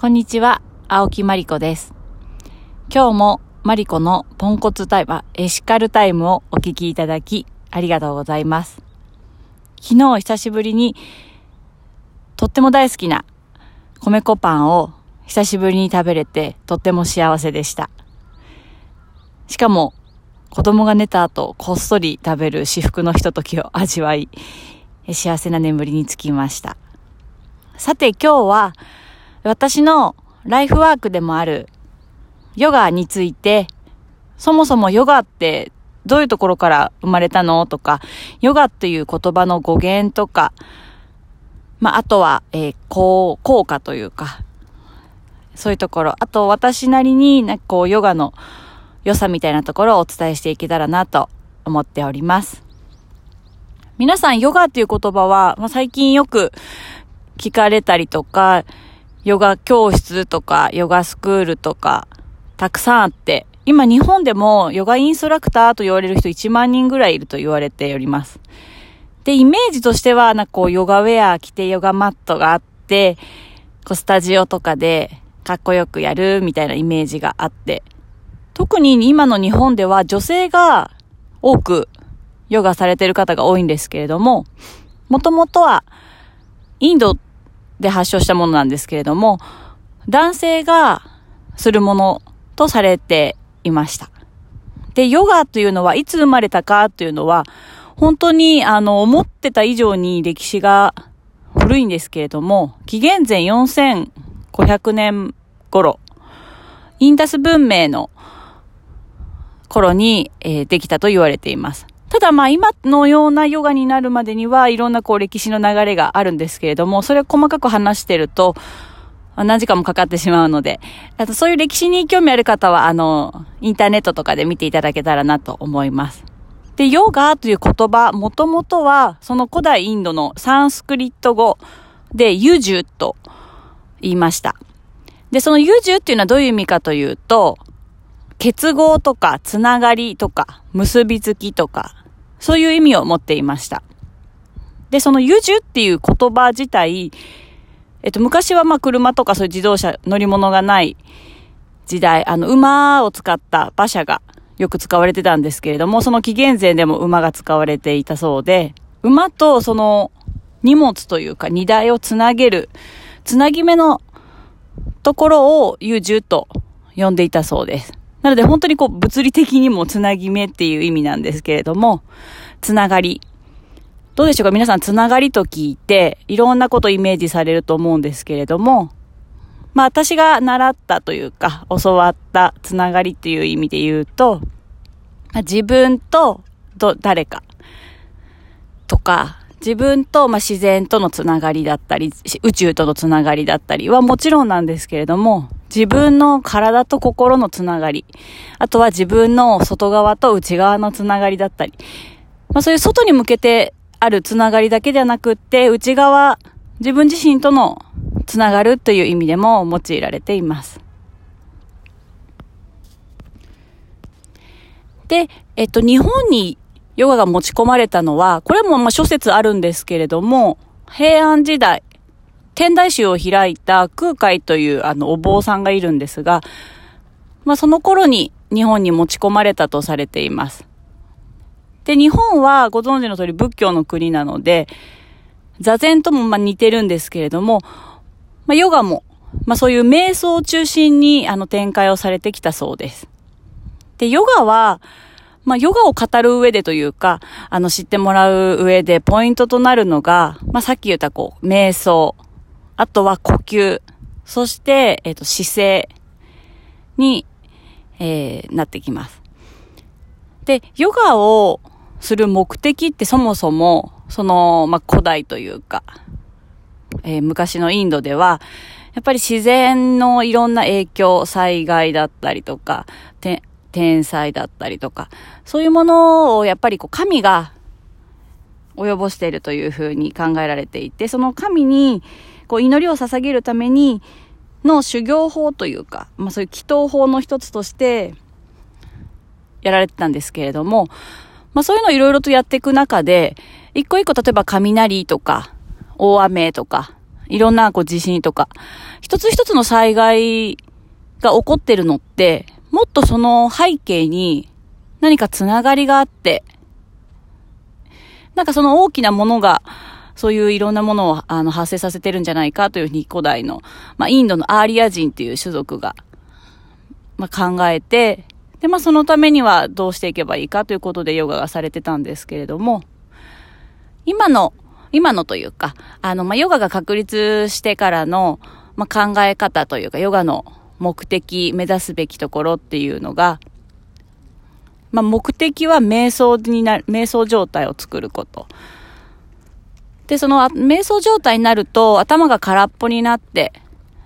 こんにちは、青木まりこです。今日もマリコのポンコツタイム、エシカルタイムをお聞きいただき、ありがとうございます。昨日久しぶりに、とっても大好きな米粉パンを久しぶりに食べれて、とっても幸せでした。しかも、子供が寝た後、こっそり食べる至福のひとときを味わい、幸せな眠りにつきました。さて今日は、私のライフワークでもあるヨガについて、そもそもヨガってどういうところから生まれたのとか、ヨガっていう言葉の語源とか、まあ、あとは、えー、効効果というか、そういうところ、あと私なりになんかこうヨガの良さみたいなところをお伝えしていけたらなと思っております。皆さんヨガっていう言葉は、まあ、最近よく聞かれたりとか、ヨガ教室とか、ヨガスクールとか、たくさんあって、今日本でもヨガインストラクターと言われる人1万人ぐらいいると言われております。で、イメージとしては、なんかこう、ヨガウェア着てヨガマットがあって、こう、スタジオとかでかっこよくやるみたいなイメージがあって、特に今の日本では女性が多くヨガされてる方が多いんですけれども、もともとはインドで発症したものなんですけれども、男性がするものとされていました。で、ヨガというのはいつ生まれたかというのは、本当にあの、思ってた以上に歴史が古いんですけれども、紀元前4500年頃、インダス文明の頃に、えー、できたと言われています。ただまあ今のようなヨガになるまでにはいろんなこう歴史の流れがあるんですけれども、それを細かく話してると、何時間もかかってしまうので、あとそういう歴史に興味ある方は、あの、インターネットとかで見ていただけたらなと思います。で、ヨガという言葉、もともとは、その古代インドのサンスクリット語でユジュと言いました。で、そのユジュっていうのはどういう意味かというと、結合とか、つながりとか、結びつきとか、そういう意味を持っていました。で、そのユジュっていう言葉自体、えっと、昔はまあ車とかそういう自動車、乗り物がない時代、あの、馬を使った馬車がよく使われてたんですけれども、その紀元前でも馬が使われていたそうで、馬とその荷物というか荷台をつなげる、つなぎ目のところをユジュと呼んでいたそうです。なので本当にこう物理的にもつなぎ目っていう意味なんですけれども、つながり。どうでしょうか？皆さんつながりと聞いて、いろんなことイメージされると思うんですけれども、まあ私が習ったというか、教わったつながりっていう意味で言うと、自分と誰かとか、自分と、まあ、自然とのつながりだったり、宇宙とのつながりだったりはもちろんなんですけれども、自分の体と心のつながり、あとは自分の外側と内側のつながりだったり、まあそういう外に向けてあるつながりだけではなくって、内側、自分自身とのつながるという意味でも用いられています。で、えっと、日本にヨガが持ち込まれたのは、これもまあ諸説あるんですけれども、平安時代、天台宗を開いた空海というあのお坊さんがいるんですが、まあその頃に日本に持ち込まれたとされています。で、日本はご存知の通り仏教の国なので、座禅ともまあ似てるんですけれども、まあヨガも、まあそういう瞑想を中心にあの展開をされてきたそうです。で、ヨガは、まあ、ヨガを語る上でというか、あの、知ってもらう上でポイントとなるのが、まあ、さっき言ったこう、瞑想、あとは呼吸、そして、えっ、ー、と、姿勢に、えー、なってきます。で、ヨガをする目的ってそもそも、その、まあ、古代というか、えー、昔のインドでは、やっぱり自然のいろんな影響、災害だったりとか、天才だったりとか、そういうものをやっぱりこう神が及ぼしているというふうに考えられていて、その神にこう祈りを捧げるためにの修行法というか、まあそういう祈祷法の一つとしてやられてたんですけれども、まあそういうのをいろいろとやっていく中で、一個一個例えば雷とか、大雨とか、いろんなこう地震とか、一つ一つの災害が起こってるのって、もっとその背景に何かつながりがあって、なんかその大きなものが、そういういろんなものをあの発生させてるんじゃないかというふうに古代の、まあ、インドのアーリア人っていう種族が、まあ、考えて、で、まあ、そのためにはどうしていけばいいかということでヨガがされてたんですけれども、今の、今のというか、あの、まあ、ヨガが確立してからの、まあ、考え方というか、ヨガの目的、目指すべきところっていうのが、まあ、目的は瞑想になる、瞑想状態を作ること。で、その瞑想状態になると頭が空っぽになって、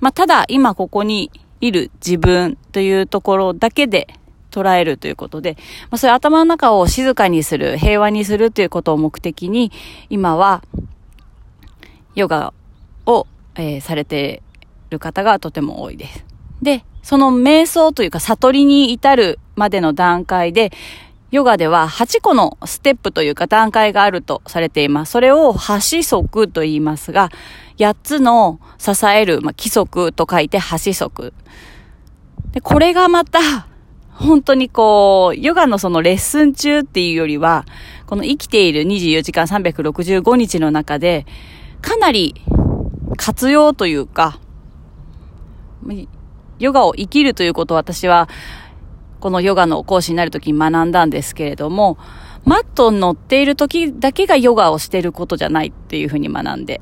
まあ、ただ今ここにいる自分というところだけで捉えるということで、まあ、それ頭の中を静かにする、平和にするということを目的に、今は、ヨガを、えー、されている方がとても多いです。で、その瞑想というか悟りに至るまでの段階で、ヨガでは8個のステップというか段階があるとされています。それを橋則と言いますが、8つの支える、まあ、規則と書いて橋則。で、これがまた、本当にこう、ヨガのそのレッスン中っていうよりは、この生きている24時間365日の中で、かなり活用というか、ヨガを生きるということを私は、このヨガの講師になるときに学んだんですけれども、マットに乗っている時だけがヨガをしていることじゃないっていうふうに学んで。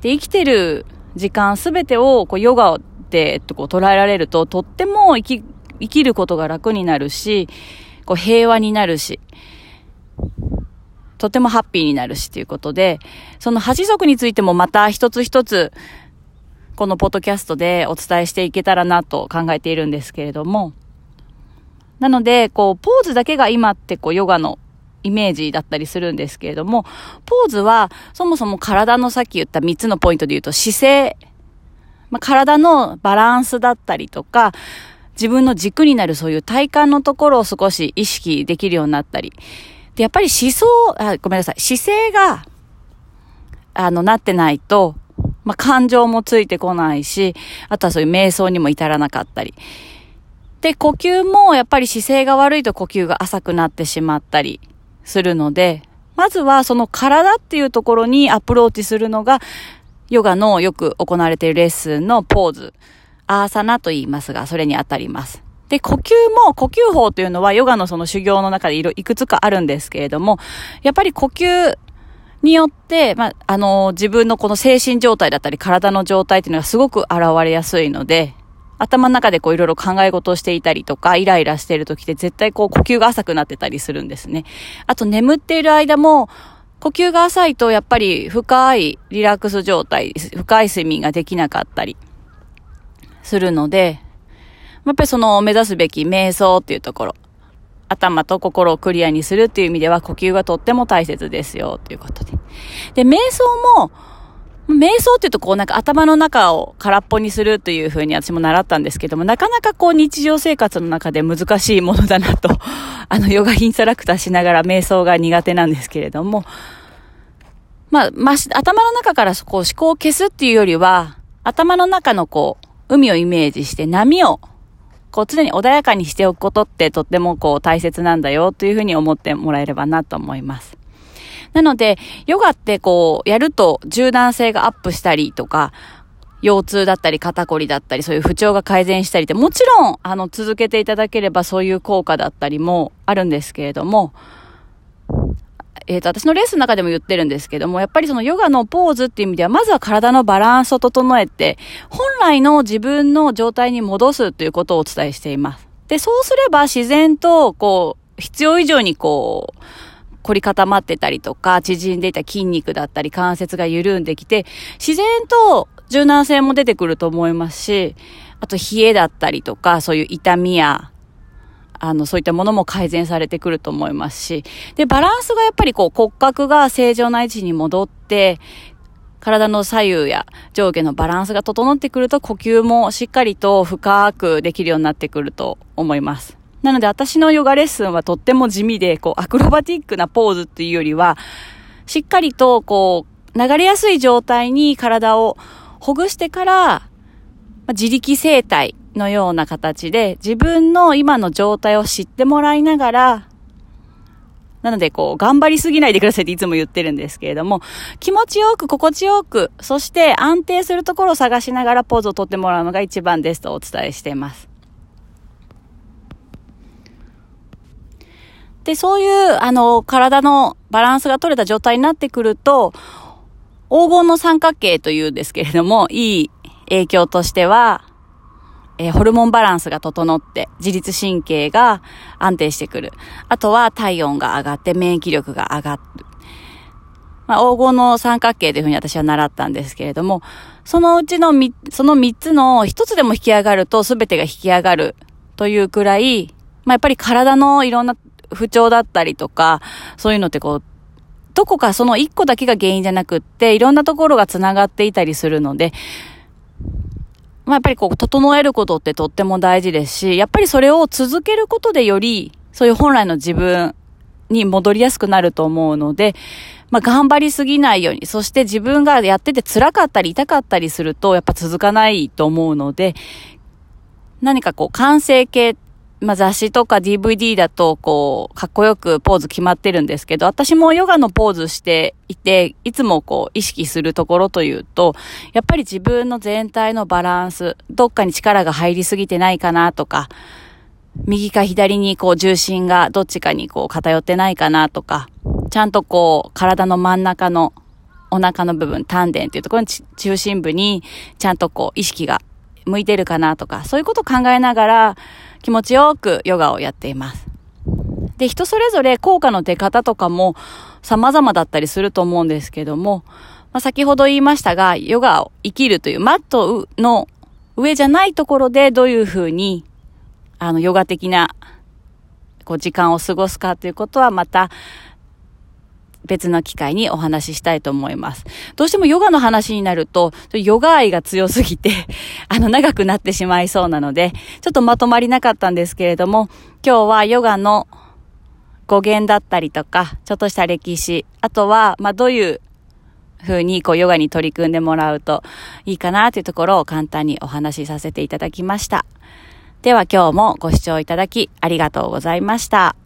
で、生きてる時間すべてをこうヨガでこう捉えられると、とっても生き、生きることが楽になるし、こう平和になるし、とてもハッピーになるしということで、その八族についてもまた一つ一つ、このポッドキャストでお伝えしていけたらなと考えているんですけれども、なので、こう、ポーズだけが今ってこう、ヨガのイメージだったりするんですけれども、ポーズは、そもそも体のさっき言った3つのポイントで言うと、姿勢、まあ、体のバランスだったりとか、自分の軸になるそういう体感のところを少し意識できるようになったり。で、やっぱり思想、あ、ごめんなさい、姿勢が、あの、なってないと、まあ、感情もついてこないし、あとはそういう瞑想にも至らなかったり。で、呼吸もやっぱり姿勢が悪いと呼吸が浅くなってしまったりするので、まずはその体っていうところにアプローチするのが、ヨガのよく行われているレッスンのポーズ。アーサナと言いますが、それにあたります。で、呼吸も、呼吸法というのはヨガのその修行の中でいろ、いくつかあるんですけれども、やっぱり呼吸によって、まあ、あの、自分のこの精神状態だったり体の状態っていうのがすごく現れやすいので、頭の中でこういろいろ考え事をしていたりとか、イライラしている時って絶対こう呼吸が浅くなってたりするんですね。あと眠っている間も、呼吸が浅いとやっぱり深いリラックス状態、深い睡眠ができなかったりするので、やっぱりその目指すべき瞑想っていうところ、頭と心をクリアにするっていう意味では呼吸がとっても大切ですよということで。で、瞑想も、瞑想っていうとこうなんか頭の中を空っぽにするというふうに私も習ったんですけども、なかなかこう日常生活の中で難しいものだなと、あのヨガインストラクターしながら瞑想が苦手なんですけれども、まあ、まあ、頭の中からこう思考を消すっていうよりは、頭の中のこう、海をイメージして波を、こう常に穏やかにしておくことってとってもこう大切なんだよというふうに思ってもらえればなと思います。なので、ヨガってこう、やると柔軟性がアップしたりとか、腰痛だったり肩こりだったり、そういう不調が改善したりって、もちろん、あの、続けていただければそういう効果だったりもあるんですけれども、えっ、ー、と、私のレースの中でも言ってるんですけども、やっぱりそのヨガのポーズっていう意味では、まずは体のバランスを整えて、本来の自分の状態に戻すということをお伝えしています。で、そうすれば自然と、こう、必要以上にこう、凝り固まってたりとか、縮んでいた筋肉だったり、関節が緩んできて、自然と柔軟性も出てくると思いますし、あと冷えだったりとか、そういう痛みや、あの、そういったものも改善されてくると思いますし、で、バランスがやっぱりこう骨格が正常な位置に戻って、体の左右や上下のバランスが整ってくると呼吸もしっかりと深くできるようになってくると思います。なので私のヨガレッスンはとっても地味で、こう、アクロバティックなポーズっていうよりは、しっかりと、こう、流れやすい状態に体をほぐしてから、自力生態のような形で自分の今の状態を知ってもらいながら、なので、こう、頑張りすぎないでくださいっていつも言ってるんですけれども、気持ちよく、心地よく、そして安定するところを探しながらポーズをとってもらうのが一番ですとお伝えしています。で、そういう、あの、体のバランスが取れた状態になってくると、黄金の三角形というんですけれども、いい影響としては、えー、ホルモンバランスが整って、自律神経が安定してくる。あとは体温が上がって免疫力が上がる。まあ、黄金の三角形というふうに私は習ったんですけれども、そのうちのみ、その三つの一つでも引き上がると全てが引き上がるというくらい、まあ、やっぱり体のいろんな不調だったりとか、そういうのってこう、どこかその一個だけが原因じゃなくって、いろんなところが繋がっていたりするので、まあ、やっぱりこう、整えることってとっても大事ですし、やっぱりそれを続けることでより、そういう本来の自分に戻りやすくなると思うので、まあ、頑張りすぎないように、そして自分がやってて辛かったり痛かったりすると、やっぱ続かないと思うので、何かこう、完成形まあ、雑誌とか DVD だと、こう、かっこよくポーズ決まってるんですけど、私もヨガのポーズしていて、いつもこう、意識するところというと、やっぱり自分の全体のバランス、どっかに力が入りすぎてないかなとか、右か左にこう、重心がどっちかにこう、偏ってないかなとか、ちゃんとこう、体の真ん中のお腹の部分、丹田っていうところに中心部に、ちゃんとこう、意識が向いてるかなとか、そういうことを考えながら、気持ちよくヨガをやっています。で、人それぞれ効果の出方とかも様々だったりすると思うんですけども、まあ、先ほど言いましたが、ヨガを生きるというマットの上じゃないところでどういうふうに、あの、ヨガ的な、こう、時間を過ごすかということはまた、別の機会にお話ししたいと思います。どうしてもヨガの話になると、ヨガ愛が強すぎて あの、長くなってしまいそうなので、ちょっとまとまりなかったんですけれども、今日はヨガの語源だったりとか、ちょっとした歴史、あとは、まあ、どういう風に、こう、ヨガに取り組んでもらうといいかなというところを簡単にお話しさせていただきました。では今日もご視聴いただきありがとうございました。